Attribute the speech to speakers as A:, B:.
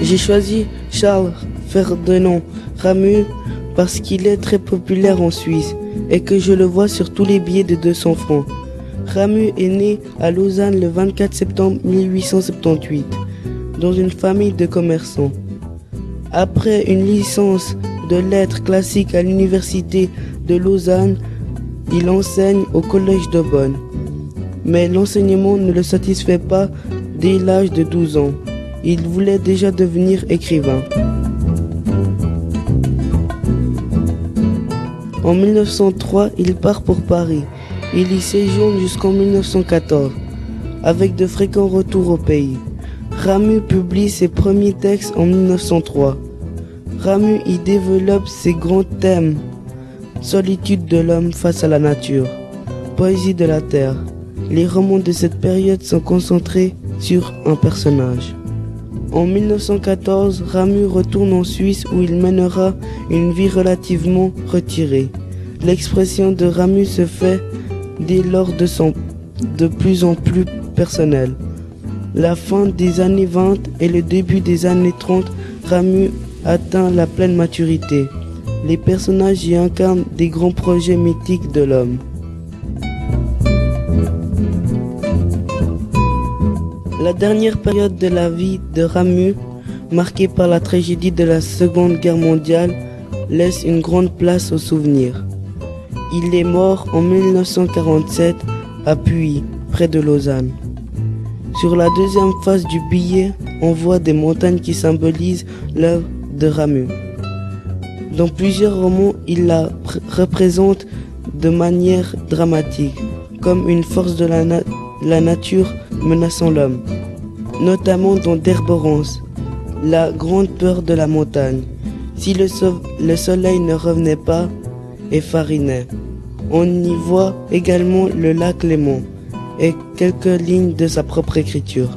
A: J'ai choisi Charles Ferdinand Ramu parce qu'il est très populaire en Suisse et que je le vois sur tous les billets de 200 francs. Ramu est né à Lausanne le 24 septembre 1878 dans une famille de commerçants. Après une licence de lettres classiques à l'université de Lausanne, il enseigne au collège de Bonn. Mais l'enseignement ne le satisfait pas dès l'âge de 12 ans. Il voulait déjà devenir écrivain. En 1903, il part pour Paris. Il y séjourne jusqu'en 1914, avec de fréquents retours au pays. Ramu publie ses premiers textes en 1903. Ramu y développe ses grands thèmes solitude de l'homme face à la nature, poésie de la terre. Les romans de cette période sont concentrés sur un personnage. En 1914, Ramu retourne en Suisse où il mènera une vie relativement retirée. L'expression de Ramu se fait dès lors de, son, de plus en plus personnel. La fin des années 20 et le début des années 30, Ramu atteint la pleine maturité. Les personnages y incarnent des grands projets mythiques de l'homme. La dernière période de la vie de Ramu, marquée par la tragédie de la Seconde Guerre mondiale, laisse une grande place aux souvenirs. Il est mort en 1947 à Puy, près de Lausanne. Sur la deuxième face du billet, on voit des montagnes qui symbolisent l'œuvre de Ramu. Dans plusieurs romans, il la représente de manière dramatique, comme une force de la, la nature menaçant l'homme, notamment dans D'Herborance, la grande peur de la montagne. Si le, le soleil ne revenait pas, effarinait. On y voit également le lac Léman et quelques lignes de sa propre écriture.